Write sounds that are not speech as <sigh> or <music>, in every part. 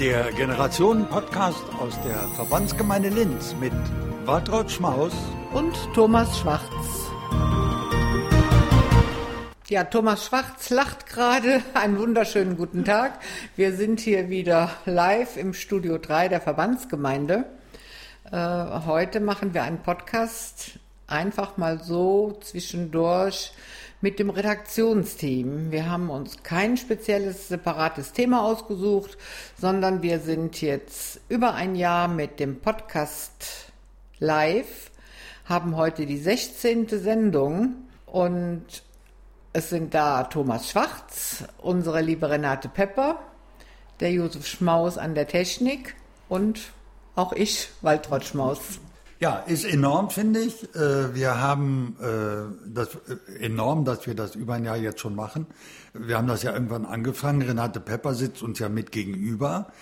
Der Generationen-Podcast aus der Verbandsgemeinde Linz mit Waltraud Schmaus und Thomas Schwarz. Ja, Thomas Schwarz lacht gerade. Einen wunderschönen guten Tag. Wir sind hier wieder live im Studio 3 der Verbandsgemeinde. Äh, heute machen wir einen Podcast einfach mal so zwischendurch mit dem Redaktionsteam. Wir haben uns kein spezielles, separates Thema ausgesucht, sondern wir sind jetzt über ein Jahr mit dem Podcast live, haben heute die 16. Sendung und es sind da Thomas Schwarz, unsere liebe Renate Pepper, der Josef Schmaus an der Technik und auch ich, Waltraud Schmaus. Ja, ist enorm, finde ich. Äh, wir haben äh, das äh, enorm, dass wir das über ein Jahr jetzt schon machen. Wir haben das ja irgendwann angefangen. Renate Pepper sitzt uns ja mit gegenüber.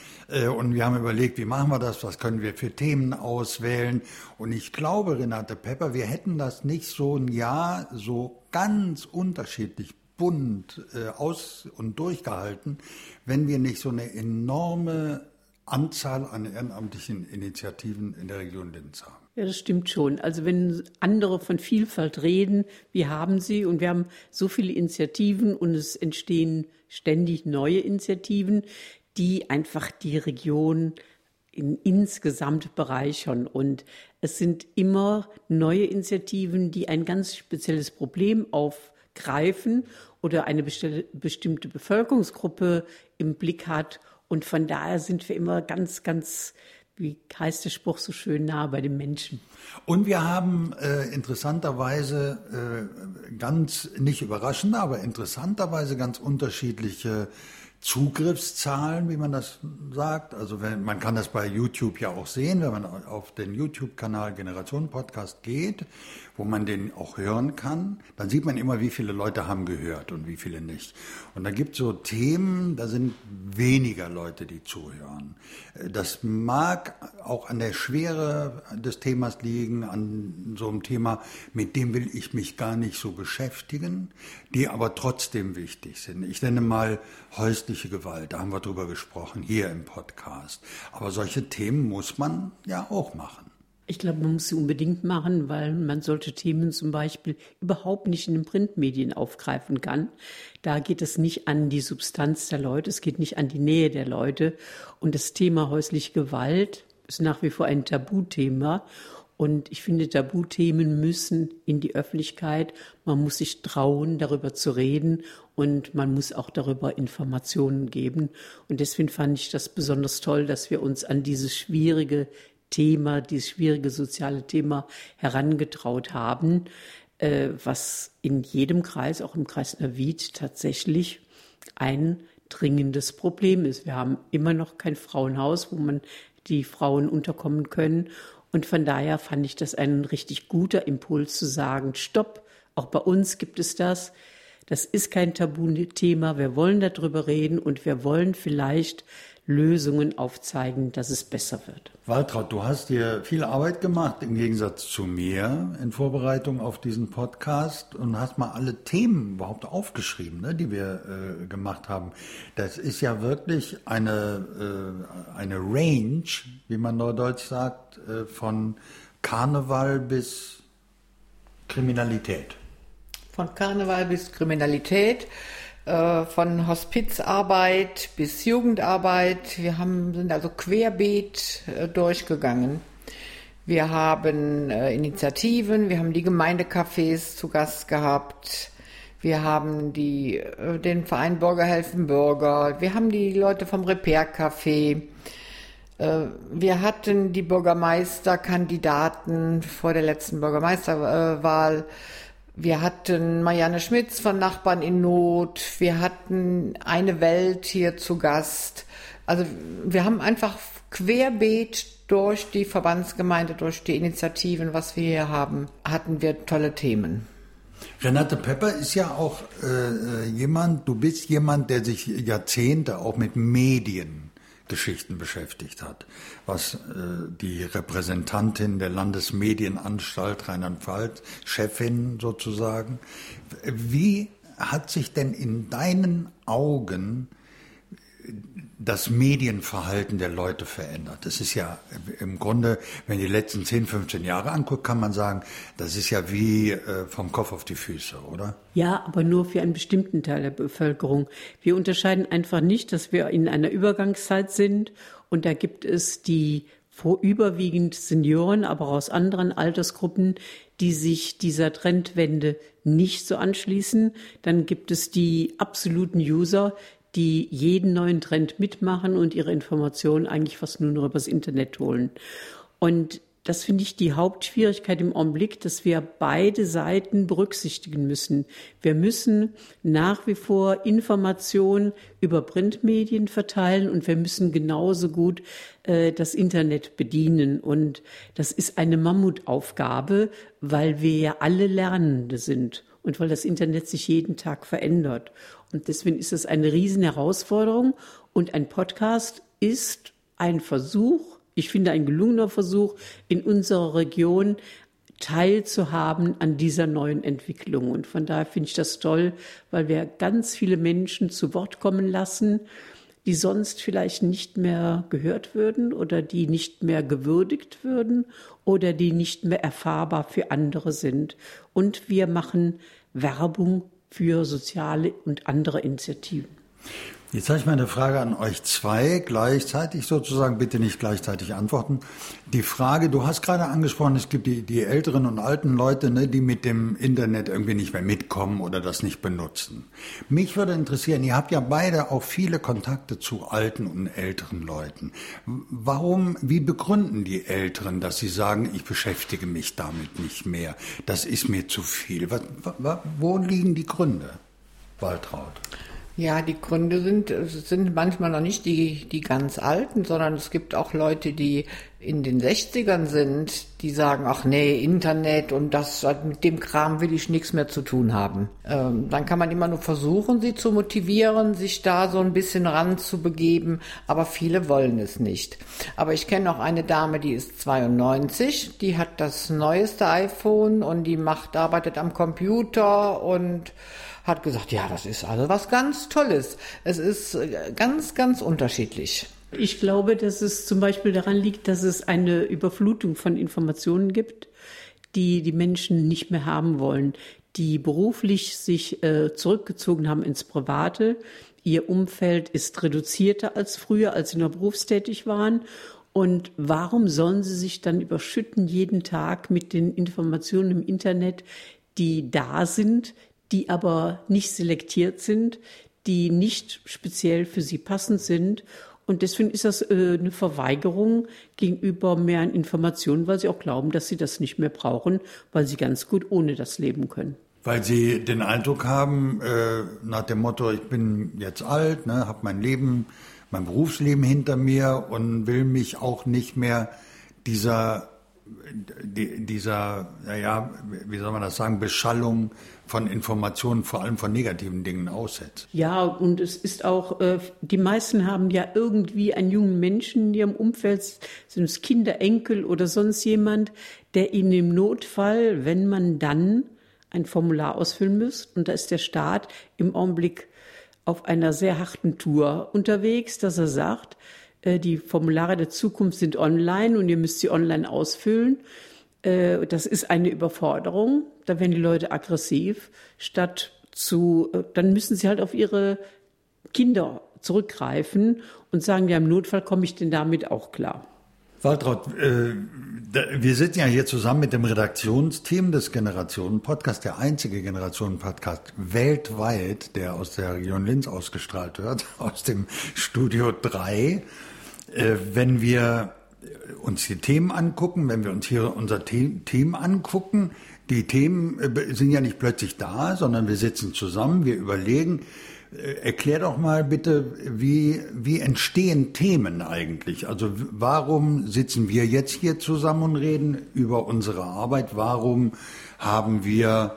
Und wir haben überlegt, wie machen wir das? Was können wir für Themen auswählen? Und ich glaube, Renate Pepper, wir hätten das nicht so ein Jahr so ganz unterschiedlich bunt aus und durchgehalten, wenn wir nicht so eine enorme Anzahl an ehrenamtlichen Initiativen in der Region Linz haben. Ja, das stimmt schon. Also wenn andere von Vielfalt reden, wir haben sie und wir haben so viele Initiativen und es entstehen ständig neue Initiativen, die einfach die Region in, insgesamt bereichern. Und es sind immer neue Initiativen, die ein ganz spezielles Problem aufgreifen oder eine bestimmte Bevölkerungsgruppe im Blick hat. Und von daher sind wir immer ganz, ganz wie heißt der Spruch so schön, nah bei den Menschen. Und wir haben äh, interessanterweise äh, ganz, nicht überraschend, aber interessanterweise ganz unterschiedliche Zugriffszahlen, wie man das sagt. Also wenn, man kann das bei YouTube ja auch sehen, wenn man auf den YouTube-Kanal Generation Podcast geht, wo man den auch hören kann, dann sieht man immer, wie viele Leute haben gehört und wie viele nicht. Und da gibt es so Themen, da sind weniger Leute, die zuhören. Das mag auch an der Schwere des Themas liegen, an so einem Thema, mit dem will ich mich gar nicht so beschäftigen, die aber trotzdem wichtig sind. Ich nenne mal häusliche häusliche Gewalt, da haben wir drüber gesprochen, hier im Podcast. Aber solche Themen muss man ja auch machen. Ich glaube, man muss sie unbedingt machen, weil man solche Themen zum Beispiel überhaupt nicht in den Printmedien aufgreifen kann. Da geht es nicht an die Substanz der Leute, es geht nicht an die Nähe der Leute. Und das Thema häusliche Gewalt ist nach wie vor ein Tabuthema. Und ich finde, Tabuthemen müssen in die Öffentlichkeit. Man muss sich trauen, darüber zu reden und man muss auch darüber Informationen geben. Und deswegen fand ich das besonders toll, dass wir uns an dieses schwierige Thema, dieses schwierige soziale Thema herangetraut haben, äh, was in jedem Kreis, auch im Kreis Navid, tatsächlich ein dringendes Problem ist. Wir haben immer noch kein Frauenhaus, wo man die Frauen unterkommen können. Und von daher fand ich das ein richtig guter Impuls zu sagen, stopp, auch bei uns gibt es das. Das ist kein Tabuthema. Wir wollen darüber reden und wir wollen vielleicht Lösungen aufzeigen, dass es besser wird. Waltraud, du hast dir viel Arbeit gemacht im Gegensatz zu mir in Vorbereitung auf diesen Podcast und hast mal alle Themen überhaupt aufgeschrieben, ne, die wir äh, gemacht haben. Das ist ja wirklich eine, äh, eine Range, wie man neudeutsch sagt, äh, von Karneval bis Kriminalität. Von Karneval bis Kriminalität. Äh, von Hospizarbeit bis Jugendarbeit. Wir haben, sind also querbeet äh, durchgegangen. Wir haben äh, Initiativen, wir haben die Gemeindecafés zu Gast gehabt. Wir haben die, den Verein Bürger helfen Bürger. Wir haben die Leute vom Repair Café. Wir hatten die Bürgermeisterkandidaten vor der letzten Bürgermeisterwahl. Wir hatten Marianne Schmitz von Nachbarn in Not. Wir hatten eine Welt hier zu Gast. Also wir haben einfach querbeet durch die Verbandsgemeinde, durch die Initiativen, was wir hier haben, hatten wir tolle Themen. Renate Pepper ist ja auch äh, jemand, du bist jemand, der sich Jahrzehnte auch mit Medien Geschichten beschäftigt hat, was äh, die Repräsentantin der Landesmedienanstalt Rheinland-Pfalz, Chefin sozusagen, wie hat sich denn in deinen Augen das Medienverhalten der Leute verändert. Das ist ja im Grunde, wenn die letzten 10, 15 Jahre anguckt, kann man sagen, das ist ja wie äh, vom Kopf auf die Füße, oder? Ja, aber nur für einen bestimmten Teil der Bevölkerung. Wir unterscheiden einfach nicht, dass wir in einer Übergangszeit sind und da gibt es die vorüberwiegend Senioren, aber auch aus anderen Altersgruppen, die sich dieser Trendwende nicht so anschließen. Dann gibt es die absoluten User, die jeden neuen Trend mitmachen und ihre Informationen eigentlich fast nur noch übers Internet holen. Und das finde ich die Hauptschwierigkeit im Augenblick, dass wir beide Seiten berücksichtigen müssen. Wir müssen nach wie vor Informationen über Printmedien verteilen und wir müssen genauso gut äh, das Internet bedienen. Und das ist eine Mammutaufgabe, weil wir ja alle Lernende sind und weil das Internet sich jeden Tag verändert. Und deswegen ist es eine riesen Herausforderung. Und ein Podcast ist ein Versuch, ich finde ein gelungener Versuch, in unserer Region teilzuhaben an dieser neuen Entwicklung. Und von daher finde ich das toll, weil wir ganz viele Menschen zu Wort kommen lassen, die sonst vielleicht nicht mehr gehört würden oder die nicht mehr gewürdigt würden oder die nicht mehr erfahrbar für andere sind. Und wir machen Werbung für soziale und andere Initiativen. Jetzt habe ich mal eine Frage an euch zwei, gleichzeitig sozusagen, bitte nicht gleichzeitig antworten. Die Frage, du hast gerade angesprochen, es gibt die, die älteren und alten Leute, ne, die mit dem Internet irgendwie nicht mehr mitkommen oder das nicht benutzen. Mich würde interessieren, ihr habt ja beide auch viele Kontakte zu alten und älteren Leuten. Warum, wie begründen die Älteren, dass sie sagen, ich beschäftige mich damit nicht mehr, das ist mir zu viel? Was, wo liegen die Gründe, Waltraud? Ja, die Gründe sind, sind manchmal noch nicht die, die ganz alten, sondern es gibt auch Leute, die in den 60ern sind, die sagen, ach nee, Internet und das, mit dem Kram will ich nichts mehr zu tun haben. Ähm, dann kann man immer nur versuchen, sie zu motivieren, sich da so ein bisschen ranzubegeben, aber viele wollen es nicht. Aber ich kenne auch eine Dame, die ist 92, die hat das neueste iPhone und die macht, arbeitet am Computer und hat gesagt, ja, das ist also was ganz Tolles. Es ist äh, ganz, ganz unterschiedlich. Ich glaube, dass es zum Beispiel daran liegt, dass es eine Überflutung von Informationen gibt, die die Menschen nicht mehr haben wollen, die beruflich sich äh, zurückgezogen haben ins Private. Ihr Umfeld ist reduzierter als früher, als sie noch berufstätig waren. Und warum sollen sie sich dann überschütten jeden Tag mit den Informationen im Internet, die da sind, die aber nicht selektiert sind, die nicht speziell für sie passend sind. Und deswegen ist das äh, eine Verweigerung gegenüber mehr Informationen, weil sie auch glauben, dass sie das nicht mehr brauchen, weil sie ganz gut ohne das leben können. Weil sie den Eindruck haben, äh, nach dem Motto, ich bin jetzt alt, ne, habe mein Leben, mein Berufsleben hinter mir und will mich auch nicht mehr dieser dieser, naja, wie soll man das sagen, Beschallung von Informationen, vor allem von negativen Dingen aussetzt. Ja, und es ist auch, äh, die meisten haben ja irgendwie einen jungen Menschen in ihrem Umfeld, sind es Kinder, Enkel oder sonst jemand, der ihnen im Notfall, wenn man dann ein Formular ausfüllen muss, und da ist der Staat im Augenblick auf einer sehr harten Tour unterwegs, dass er sagt, die Formulare der Zukunft sind online und ihr müsst sie online ausfüllen. Äh, das ist eine Überforderung. Da werden die Leute aggressiv. Statt zu, äh, dann müssen sie halt auf ihre Kinder zurückgreifen und sagen, ja, im Notfall komme ich denn damit auch klar. Waltraud, äh, wir sitzen ja hier zusammen mit dem Redaktionsteam des Generationen-Podcasts, der einzige Generationen-Podcast weltweit, der aus der Region Linz ausgestrahlt wird, <laughs> aus dem Studio 3. Äh, wenn wir uns die Themen angucken, wenn wir uns hier unser Team angucken, die Themen äh, sind ja nicht plötzlich da, sondern wir sitzen zusammen, wir überlegen. Äh, erklär doch mal bitte, wie, wie entstehen Themen eigentlich? Also warum sitzen wir jetzt hier zusammen und reden über unsere Arbeit? Warum haben wir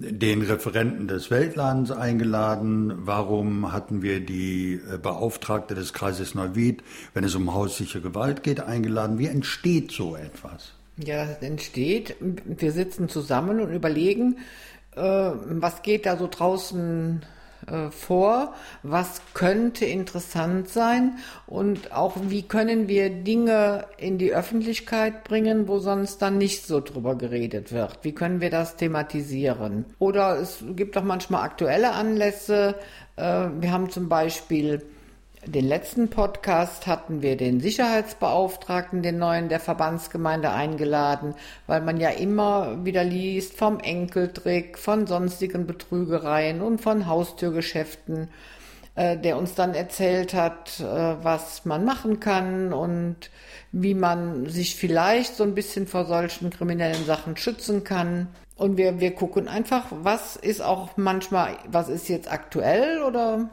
den Referenten des Weltladens eingeladen. Warum hatten wir die äh, Beauftragte des Kreises Neuwied, wenn es um haussichere Gewalt geht, eingeladen? Wie entsteht so etwas? Ja, das entsteht. Wir sitzen zusammen und überlegen, äh, was geht da so draußen äh, vor, was könnte interessant sein und auch wie können wir Dinge in die Öffentlichkeit bringen, wo sonst dann nicht so drüber geredet wird. Wie können wir das thematisieren? Oder es gibt auch manchmal aktuelle Anlässe. Äh, wir haben zum Beispiel den letzten Podcast hatten wir den Sicherheitsbeauftragten, den neuen der Verbandsgemeinde eingeladen, weil man ja immer wieder liest vom Enkeltrick, von sonstigen Betrügereien und von Haustürgeschäften, äh, der uns dann erzählt hat, äh, was man machen kann und wie man sich vielleicht so ein bisschen vor solchen kriminellen Sachen schützen kann. Und wir, wir gucken einfach, was ist auch manchmal, was ist jetzt aktuell oder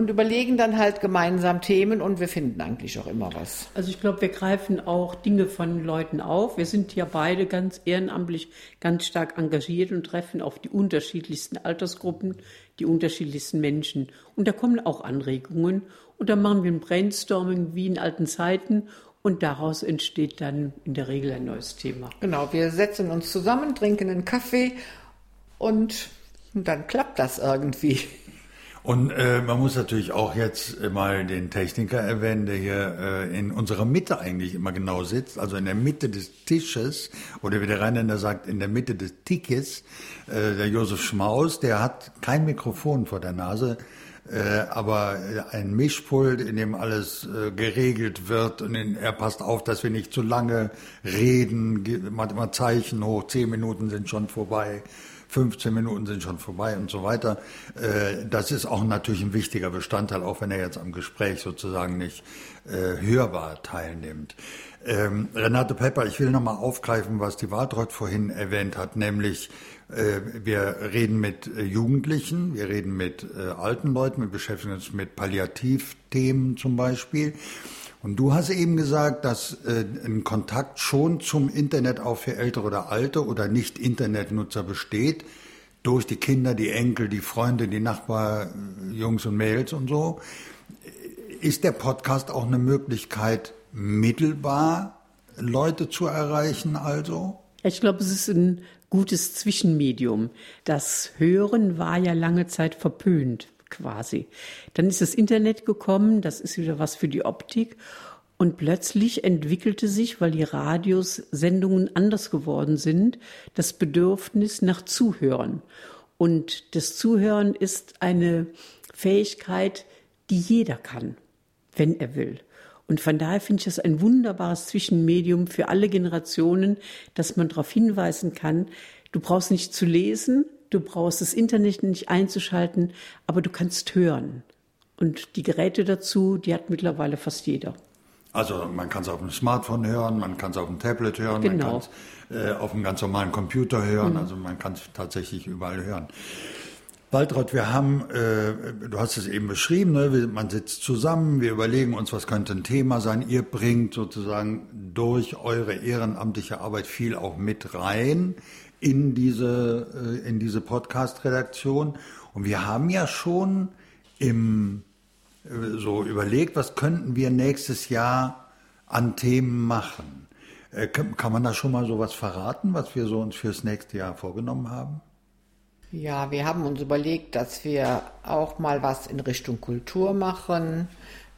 und überlegen dann halt gemeinsam Themen und wir finden eigentlich auch immer was. Also ich glaube, wir greifen auch Dinge von Leuten auf. Wir sind ja beide ganz ehrenamtlich ganz stark engagiert und treffen auf die unterschiedlichsten Altersgruppen, die unterschiedlichsten Menschen. Und da kommen auch Anregungen und da machen wir ein Brainstorming wie in alten Zeiten und daraus entsteht dann in der Regel ein neues Thema. Genau, wir setzen uns zusammen, trinken einen Kaffee und dann klappt das irgendwie. Und äh, man muss natürlich auch jetzt mal den Techniker erwähnen, der hier äh, in unserer Mitte eigentlich immer genau sitzt, also in der Mitte des Tisches, oder wie der Rheinländer sagt, in der Mitte des Tickes, äh, der Josef Schmaus, der hat kein Mikrofon vor der Nase, äh, aber ein Mischpult, in dem alles äh, geregelt wird und in, er passt auf, dass wir nicht zu lange reden, macht immer Zeichen hoch, zehn Minuten sind schon vorbei. 15 Minuten sind schon vorbei und so weiter. Äh, das ist auch natürlich ein wichtiger Bestandteil, auch wenn er jetzt am Gespräch sozusagen nicht äh, hörbar teilnimmt. Ähm, Renate Pepper, ich will nochmal aufgreifen, was die Waltraud vorhin erwähnt hat, nämlich äh, wir reden mit Jugendlichen, wir reden mit alten Leuten, wir beschäftigen uns mit Palliativthemen zum Beispiel. Und du hast eben gesagt, dass äh, ein Kontakt schon zum Internet auch für Ältere oder Alte oder Nicht-Internetnutzer besteht, durch die Kinder, die Enkel, die Freunde, die Nachbar, Jungs und Mädels und so. Ist der Podcast auch eine Möglichkeit, mittelbar Leute zu erreichen also? Ich glaube, es ist ein gutes Zwischenmedium. Das Hören war ja lange Zeit verpönt quasi. Dann ist das Internet gekommen, das ist wieder was für die Optik. Und plötzlich entwickelte sich, weil die Radios Sendungen anders geworden sind, das Bedürfnis nach Zuhören. Und das Zuhören ist eine Fähigkeit, die jeder kann, wenn er will. Und von daher finde ich es ein wunderbares Zwischenmedium für alle Generationen, dass man darauf hinweisen kann, du brauchst nicht zu lesen, Du brauchst das Internet nicht einzuschalten, aber du kannst hören. Und die Geräte dazu, die hat mittlerweile fast jeder. Also man kann es auf dem Smartphone hören, man kann es auf dem Tablet hören, genau. man kann es äh, auf einem ganz normalen Computer hören, mhm. also man kann es tatsächlich überall hören. Waltraud, wir haben, äh, du hast es eben beschrieben, ne? man sitzt zusammen, wir überlegen uns, was könnte ein Thema sein. Ihr bringt sozusagen durch eure ehrenamtliche Arbeit viel auch mit rein in diese, äh, in diese Podcast-Redaktion. Und wir haben ja schon im, äh, so überlegt, was könnten wir nächstes Jahr an Themen machen. Äh, kann man da schon mal sowas verraten, was wir so uns fürs nächste Jahr vorgenommen haben? Ja, wir haben uns überlegt, dass wir auch mal was in Richtung Kultur machen.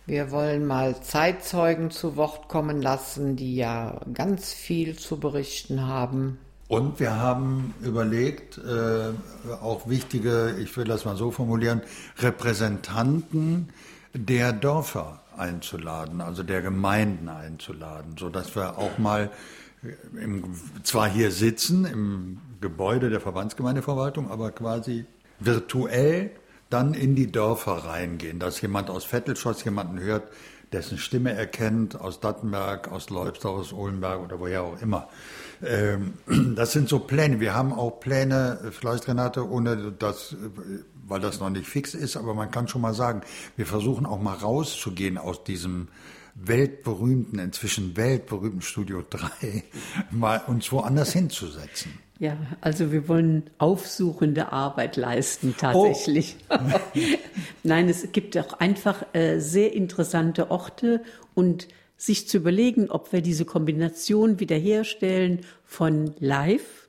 Wir wollen mal Zeitzeugen zu Wort kommen lassen, die ja ganz viel zu berichten haben. Und wir haben überlegt, äh, auch wichtige, ich will das mal so formulieren, Repräsentanten der Dörfer einzuladen, also der Gemeinden einzuladen, so dass wir auch mal im, zwar hier sitzen im Gebäude der Verbandsgemeindeverwaltung, aber quasi virtuell dann in die Dörfer reingehen, dass jemand aus Vettelschoss jemanden hört, dessen Stimme er kennt, aus Dattenberg, aus Leubsdorf, aus Ohlenberg oder woher auch immer. Ähm, <clears throat> das sind so Pläne. Wir haben auch Pläne, vielleicht Renate, ohne das, weil das noch nicht fix ist, aber man kann schon mal sagen, wir versuchen auch mal rauszugehen aus diesem weltberühmten, inzwischen weltberühmten Studio 3, <laughs> mal uns woanders hinzusetzen. Ja, also wir wollen aufsuchende Arbeit leisten tatsächlich. Oh. <laughs> Nein, es gibt auch einfach äh, sehr interessante Orte und sich zu überlegen, ob wir diese Kombination wiederherstellen von Live,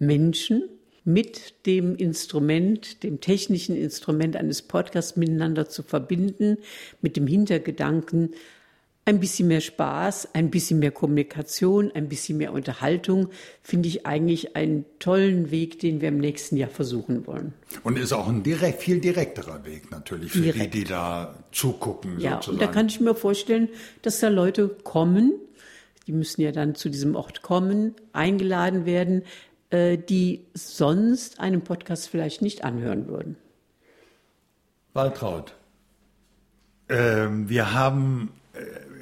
Menschen mit dem Instrument, dem technischen Instrument eines Podcasts miteinander zu verbinden, mit dem Hintergedanken, ein bisschen mehr Spaß, ein bisschen mehr Kommunikation, ein bisschen mehr Unterhaltung, finde ich eigentlich einen tollen Weg, den wir im nächsten Jahr versuchen wollen. Und ist auch ein direkt, viel direkterer Weg natürlich für Direkt. die, die da zugucken. Ja, sozusagen. und da kann ich mir vorstellen, dass da Leute kommen, die müssen ja dann zu diesem Ort kommen, eingeladen werden, äh, die sonst einen Podcast vielleicht nicht anhören würden. Waltraud, äh, wir haben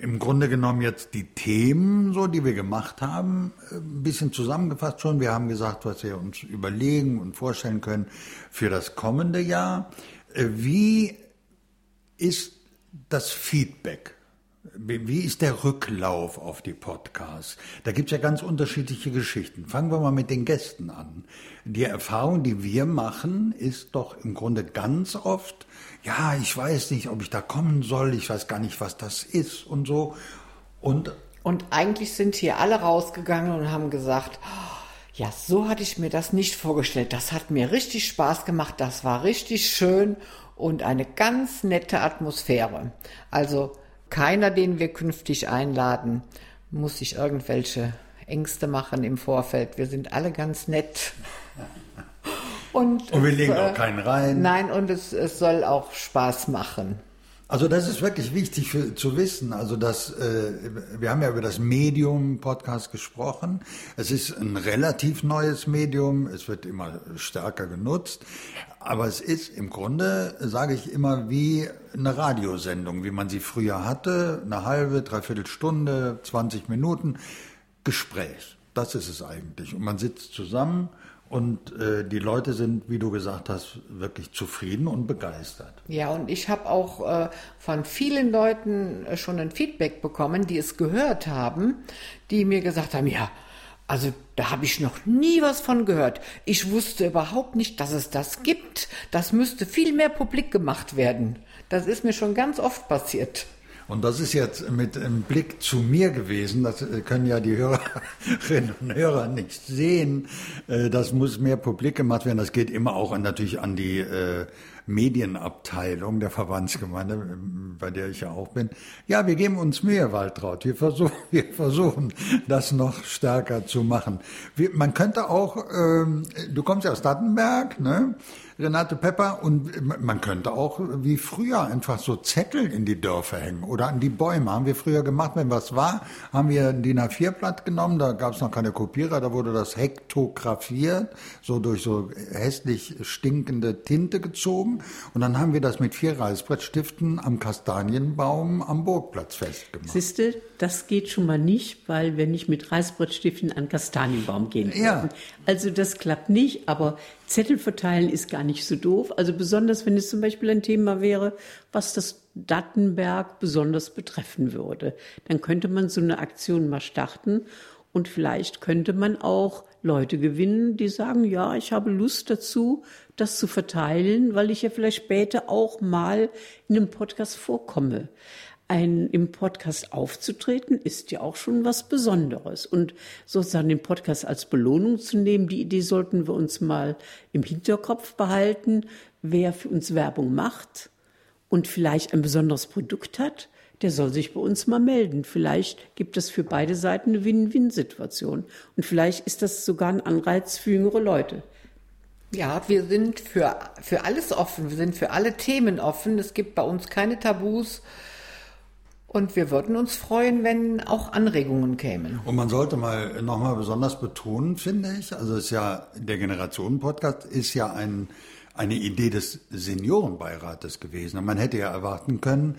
im Grunde genommen jetzt die Themen, so die wir gemacht haben, äh, ein bisschen zusammengefasst schon. Wir haben gesagt, was wir uns überlegen und vorstellen können für das kommende Jahr. Äh, wie ist das Feedback wie ist der Rücklauf auf die Podcasts? Da gibt es ja ganz unterschiedliche Geschichten. Fangen wir mal mit den Gästen an. Die Erfahrung, die wir machen, ist doch im Grunde ganz oft, ja, ich weiß nicht, ob ich da kommen soll, ich weiß gar nicht, was das ist und so. Und, und eigentlich sind hier alle rausgegangen und haben gesagt, ja, so hatte ich mir das nicht vorgestellt. Das hat mir richtig Spaß gemacht, das war richtig schön und eine ganz nette Atmosphäre. Also keiner, den wir künftig einladen, muss sich irgendwelche Ängste machen im Vorfeld. Wir sind alle ganz nett. Und, und wir legen äh, auch keinen rein. Nein, und es, es soll auch Spaß machen. Also das ist wirklich wichtig für, zu wissen. Also dass äh, wir haben ja über das Medium Podcast gesprochen. Es ist ein relativ neues Medium. Es wird immer stärker genutzt. Aber es ist im Grunde, sage ich immer, wie eine Radiosendung, wie man sie früher hatte. Eine halbe, dreiviertel Stunde, 20 Minuten Gespräch. Das ist es eigentlich. Und man sitzt zusammen und äh, die Leute sind, wie du gesagt hast, wirklich zufrieden und begeistert. Ja, und ich habe auch äh, von vielen Leuten äh, schon ein Feedback bekommen, die es gehört haben, die mir gesagt haben, ja, also da habe ich noch nie was von gehört. Ich wusste überhaupt nicht, dass es das gibt. Das müsste viel mehr publik gemacht werden. Das ist mir schon ganz oft passiert. Und das ist jetzt mit einem Blick zu mir gewesen. Das äh, können ja die Hörerinnen und Hörer nicht sehen. Äh, das muss mehr publik gemacht werden. Das geht immer auch natürlich an die äh, Medienabteilung der Verbandsgemeinde, bei der ich ja auch bin. Ja, wir geben uns Mühe, Waltraud. Wir versuchen, <laughs> wir versuchen das noch stärker zu machen. Wir, man könnte auch, ähm, du kommst ja aus Dattenberg, ne? Renate Pepper, und man könnte auch wie früher einfach so Zettel in die Dörfer hängen oder an die Bäume. Haben wir früher gemacht, wenn was war, haben wir ein DIN A4-Blatt genommen, da gab es noch keine Kopierer, da wurde das hektografiert, so durch so hässlich stinkende Tinte gezogen. Und dann haben wir das mit vier Reißbrettstiften am Kastanienbaum am Burgplatz festgemacht. Siehste, das geht schon mal nicht, weil wir nicht mit Reißbrettstiften an Kastanienbaum gehen ja. Also das klappt nicht, aber Zettel verteilen ist gar nicht so doof. Also besonders, wenn es zum Beispiel ein Thema wäre, was das Dattenberg besonders betreffen würde. Dann könnte man so eine Aktion mal starten und vielleicht könnte man auch Leute gewinnen, die sagen, ja, ich habe Lust dazu, das zu verteilen, weil ich ja vielleicht später auch mal in einem Podcast vorkomme ein, im Podcast aufzutreten, ist ja auch schon was Besonderes. Und sozusagen den Podcast als Belohnung zu nehmen, die Idee sollten wir uns mal im Hinterkopf behalten. Wer für uns Werbung macht und vielleicht ein besonderes Produkt hat, der soll sich bei uns mal melden. Vielleicht gibt es für beide Seiten eine Win-Win-Situation. Und vielleicht ist das sogar ein Anreiz für jüngere Leute. Ja, wir sind für, für alles offen. Wir sind für alle Themen offen. Es gibt bei uns keine Tabus. Und wir würden uns freuen, wenn auch Anregungen kämen. Und man sollte mal nochmal besonders betonen, finde ich, also ist ja, der Generationen-Podcast ist ja ein, eine Idee des Seniorenbeirates gewesen. Und man hätte ja erwarten können,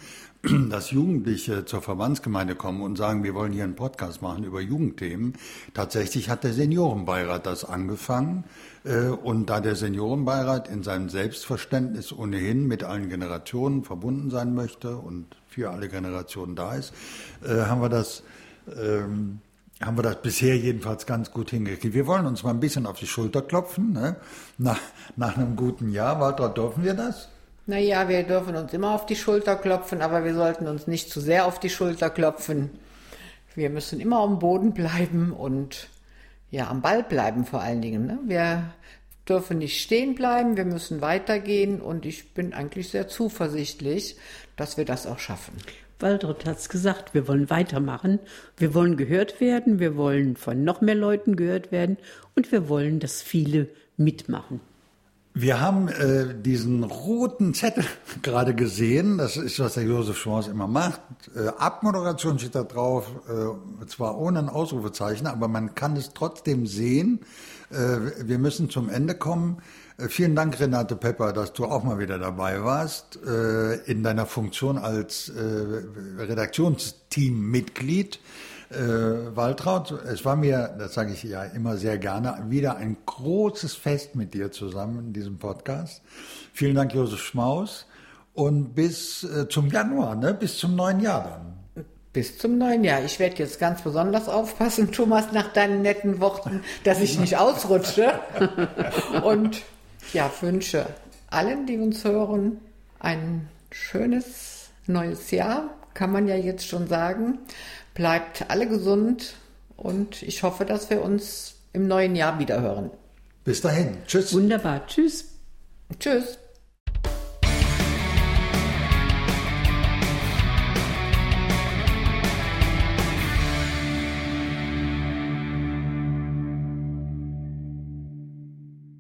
dass Jugendliche zur Verbandsgemeinde kommen und sagen, wir wollen hier einen Podcast machen über Jugendthemen. Tatsächlich hat der Seniorenbeirat das angefangen. Äh, und da der Seniorenbeirat in seinem Selbstverständnis ohnehin mit allen Generationen verbunden sein möchte und für alle Generationen da ist, äh, haben wir das ähm, haben wir das bisher jedenfalls ganz gut hingekriegt. Wir wollen uns mal ein bisschen auf die Schulter klopfen. Ne? Nach, nach einem guten Jahr, Walter, dürfen wir das? Naja, wir dürfen uns immer auf die Schulter klopfen, aber wir sollten uns nicht zu sehr auf die Schulter klopfen. Wir müssen immer am Boden bleiben und ja, am Ball bleiben vor allen Dingen. Ne? Wir dürfen nicht stehen bleiben, wir müssen weitergehen und ich bin eigentlich sehr zuversichtlich, dass wir das auch schaffen. Waldrott hat es gesagt, wir wollen weitermachen, wir wollen gehört werden, wir wollen von noch mehr Leuten gehört werden und wir wollen, dass viele mitmachen. Wir haben äh, diesen roten Zettel <laughs> gerade gesehen. Das ist, was der Josef Schwarz immer macht. Äh, Abmoderation steht da drauf, äh, zwar ohne ein Ausrufezeichen, aber man kann es trotzdem sehen. Äh, wir müssen zum Ende kommen. Äh, vielen Dank, Renate Pepper, dass du auch mal wieder dabei warst, äh, in deiner Funktion als äh, Redaktionsteammitglied. Äh, Waltraud, es war mir, das sage ich ja immer sehr gerne, wieder ein großes Fest mit dir zusammen in diesem Podcast. Vielen Dank, Josef Schmaus. Und bis äh, zum Januar, ne? bis zum neuen Jahr dann. Bis zum neuen Jahr. Ich werde jetzt ganz besonders aufpassen, <laughs> Thomas, nach deinen netten Worten, dass ich nicht ausrutsche. <laughs> Und ja, wünsche allen, die uns hören, ein schönes neues Jahr, kann man ja jetzt schon sagen. Bleibt alle gesund und ich hoffe, dass wir uns im neuen Jahr wieder hören. Bis dahin. Tschüss. Wunderbar. Tschüss. Tschüss.